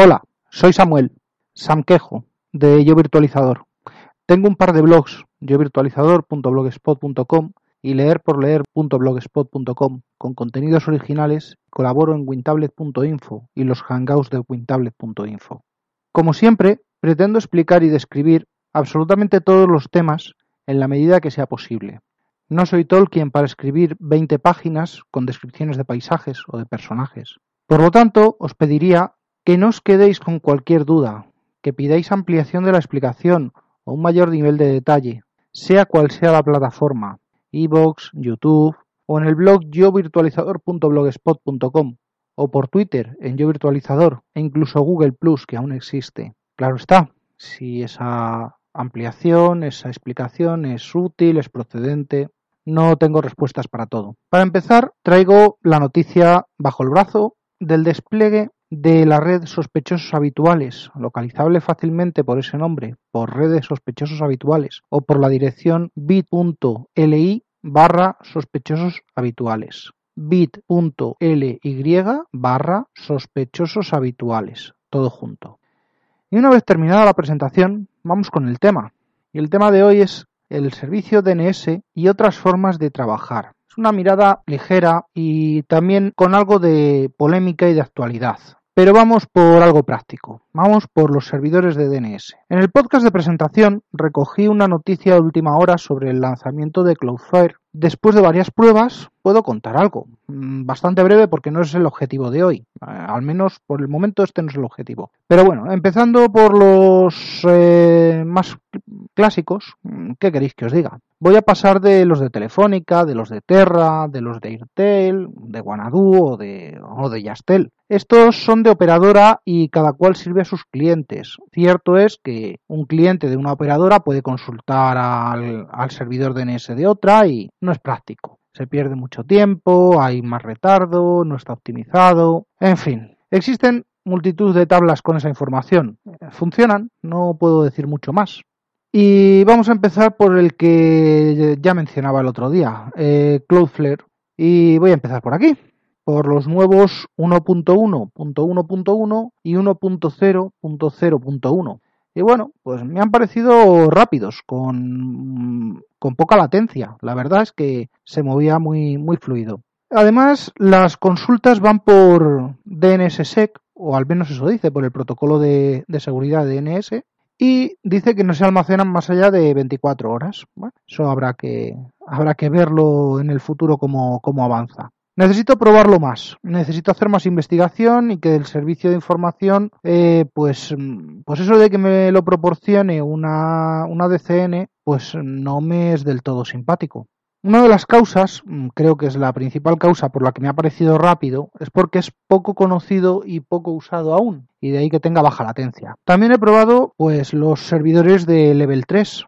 Hola, soy Samuel, Sam Quejo, de Yo Virtualizador. Tengo un par de blogs, yovirtualizador.blogspot.com y leerporleer.blogspot.com con contenidos originales. Colaboro en wintablet.info y los hangouts de wintablet.info. Como siempre, pretendo explicar y describir absolutamente todos los temas en la medida que sea posible. No soy Tolkien para escribir 20 páginas con descripciones de paisajes o de personajes. Por lo tanto, os pediría que no os quedéis con cualquier duda, que pidáis ampliación de la explicación o un mayor nivel de detalle, sea cual sea la plataforma, iVoox, YouTube o en el blog yovirtualizador.blogspot.com o por Twitter en yovirtualizador e incluso Google Plus que aún existe. Claro está, si esa ampliación, esa explicación es útil, es procedente, no tengo respuestas para todo. Para empezar, traigo la noticia bajo el brazo del despliegue de la red sospechosos habituales, localizable fácilmente por ese nombre, por redes sospechosos habituales o por la dirección bit.li barra sospechosos habituales bit.ly barra sospechosos habituales, todo junto. Y una vez terminada la presentación, vamos con el tema. Y el tema de hoy es el servicio DNS y otras formas de trabajar. Es una mirada ligera y también con algo de polémica y de actualidad. Pero vamos por algo práctico, vamos por los servidores de DNS. En el podcast de presentación recogí una noticia de última hora sobre el lanzamiento de Cloudflare. Después de varias pruebas, puedo contar algo, mm, bastante breve porque no es el objetivo de hoy, eh, al menos por el momento este no es el objetivo. Pero bueno, empezando por los eh, más clásicos, mm, ¿qué queréis que os diga? Voy a pasar de los de Telefónica, de los de Terra, de los de Airtel, de Guanadu o de, o de Yastel. Estos son de operadora y cada cual sirve a sus clientes. Cierto es que un cliente de una operadora puede consultar al, al servidor DNS de otra y no es práctico. Se pierde mucho tiempo, hay más retardo, no está optimizado, en fin. Existen multitud de tablas con esa información. Funcionan, no puedo decir mucho más. Y vamos a empezar por el que ya mencionaba el otro día, eh, Cloudflare. Y voy a empezar por aquí, por los nuevos 1.1.1.1 y 1.0.0.1. Y bueno, pues me han parecido rápidos, con, con poca latencia. La verdad es que se movía muy, muy fluido. Además, las consultas van por DNSSEC, o al menos eso dice, por el protocolo de, de seguridad DNS, y dice que no se almacenan más allá de 24 horas. Bueno, eso habrá que, habrá que verlo en el futuro cómo, cómo avanza. Necesito probarlo más, necesito hacer más investigación y que el servicio de información, eh, pues, pues eso de que me lo proporcione una, una DCN, pues no me es del todo simpático. Una de las causas, mm, creo que es la principal causa por la que me ha parecido rápido, es porque es poco conocido y poco usado aún, y de ahí que tenga baja latencia. También he probado pues los servidores de level 3,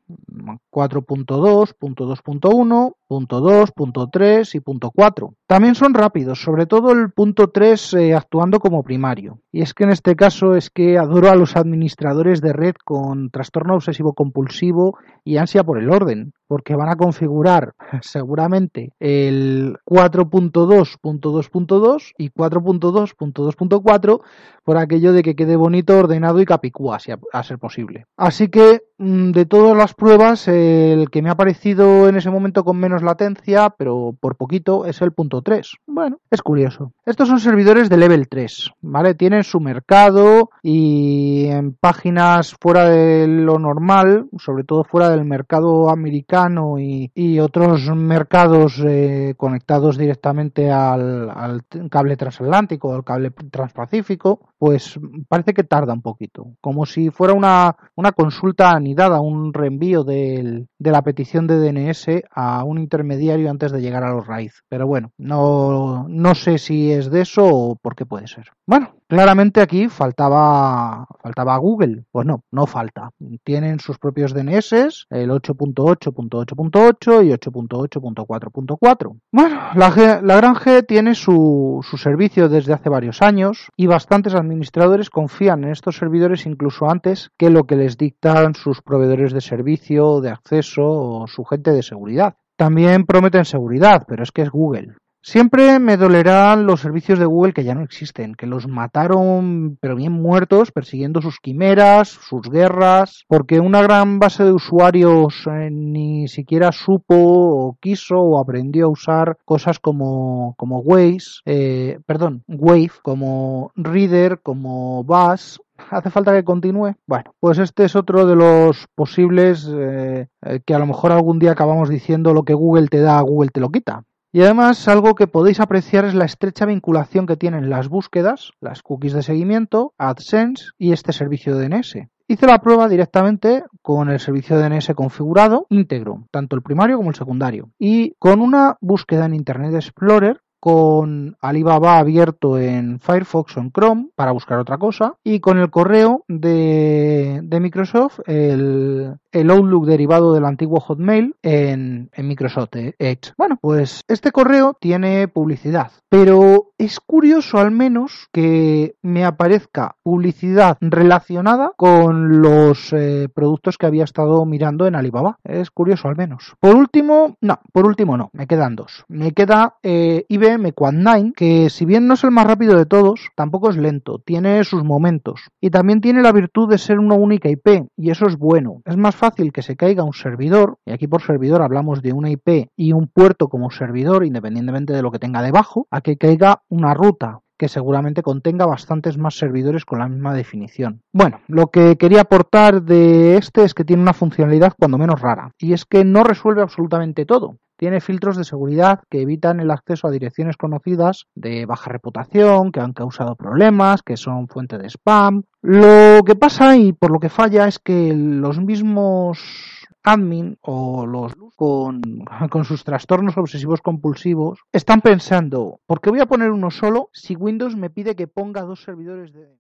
4.2, .2.1, .2, .3 y .4. También son rápidos, sobre todo el .3 eh, actuando como primario. Y es que en este caso es que adoro a los administradores de red con trastorno obsesivo compulsivo y ansia por el orden, porque van a configurar seguramente el 4.2.2.2 y 4.2.2.4 por aquello de que quede bonito, ordenado y capicúa, si a, ser posible. Así que de todas las pruebas, el que me ha parecido en ese momento con menos latencia, pero por poquito, es el punto 3. Bueno, es curioso. Estos son servidores de level 3, ¿vale? Tienen su mercado y en páginas fuera de lo normal, sobre todo fuera del mercado americano y, otros mercados eh, conectados directamente al, cable transatlántico, al cable transpacífico, pues parece que tarda un poquito, como si fuera una, una consulta anidada, un reenvío de la petición de DNS a un intermediario antes de llegar a los raíz. Pero bueno, no, no sé si es de eso o por qué puede ser. Bueno, claramente aquí faltaba, faltaba Google. Pues no, no falta. Tienen sus propios DNS, el 8.8.8.8 y 8.8.4.4. Bueno, la, la gran G tiene su, su servicio desde hace varios años y bastantes administradores confían en estos servidores incluso antes que lo que les dictan sus proveedores de servicio, de acceso o su gente de seguridad. También prometen seguridad, pero es que es Google. Siempre me dolerán los servicios de Google que ya no existen, que los mataron pero bien muertos persiguiendo sus quimeras, sus guerras, porque una gran base de usuarios eh, ni siquiera supo o quiso o aprendió a usar cosas como, como Waze, eh, perdón, Wave, como Reader, como Buzz, ¿Hace falta que continúe? Bueno, pues este es otro de los posibles eh, que a lo mejor algún día acabamos diciendo lo que Google te da, Google te lo quita. Y además algo que podéis apreciar es la estrecha vinculación que tienen las búsquedas, las cookies de seguimiento, AdSense y este servicio de DNS. Hice la prueba directamente con el servicio de DNS configurado íntegro, tanto el primario como el secundario. Y con una búsqueda en Internet Explorer con Alibaba abierto en Firefox o en Chrome para buscar otra cosa y con el correo de, Microsoft, el, Outlook derivado del antiguo Hotmail en, en Microsoft Edge. Bueno, pues este correo tiene publicidad, pero es curioso al menos que me aparezca publicidad relacionada con los eh, productos que había estado mirando en Alibaba. Es curioso al menos. Por último, no, por último no, me quedan dos. Me queda eh, IBM Quad 9, que si bien no es el más rápido de todos, tampoco es lento, tiene sus momentos. Y también tiene la virtud de ser una única IP, y eso es bueno. Es más fácil que se caiga un servidor, y aquí por servidor hablamos de una IP y un puerto como servidor, independientemente de lo que tenga debajo, a que caiga una ruta que seguramente contenga bastantes más servidores con la misma definición. Bueno, lo que quería aportar de este es que tiene una funcionalidad cuando menos rara, y es que no resuelve absolutamente todo. Tiene filtros de seguridad que evitan el acceso a direcciones conocidas de baja reputación, que han causado problemas, que son fuente de spam. Lo que pasa y por lo que falla es que los mismos admin o los con, sus trastornos obsesivos compulsivos están pensando, ¿por qué voy a poner uno solo si Windows me pide que ponga dos servidores de...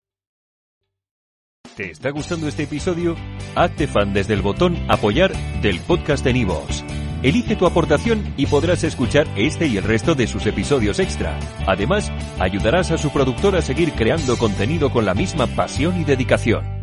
¿Te está gustando este episodio? Hazte fan desde el botón apoyar del podcast de Nivos. Elige tu aportación y podrás escuchar este y el resto de sus episodios extra. Además, ayudarás a su productor a seguir creando contenido con la misma pasión y dedicación.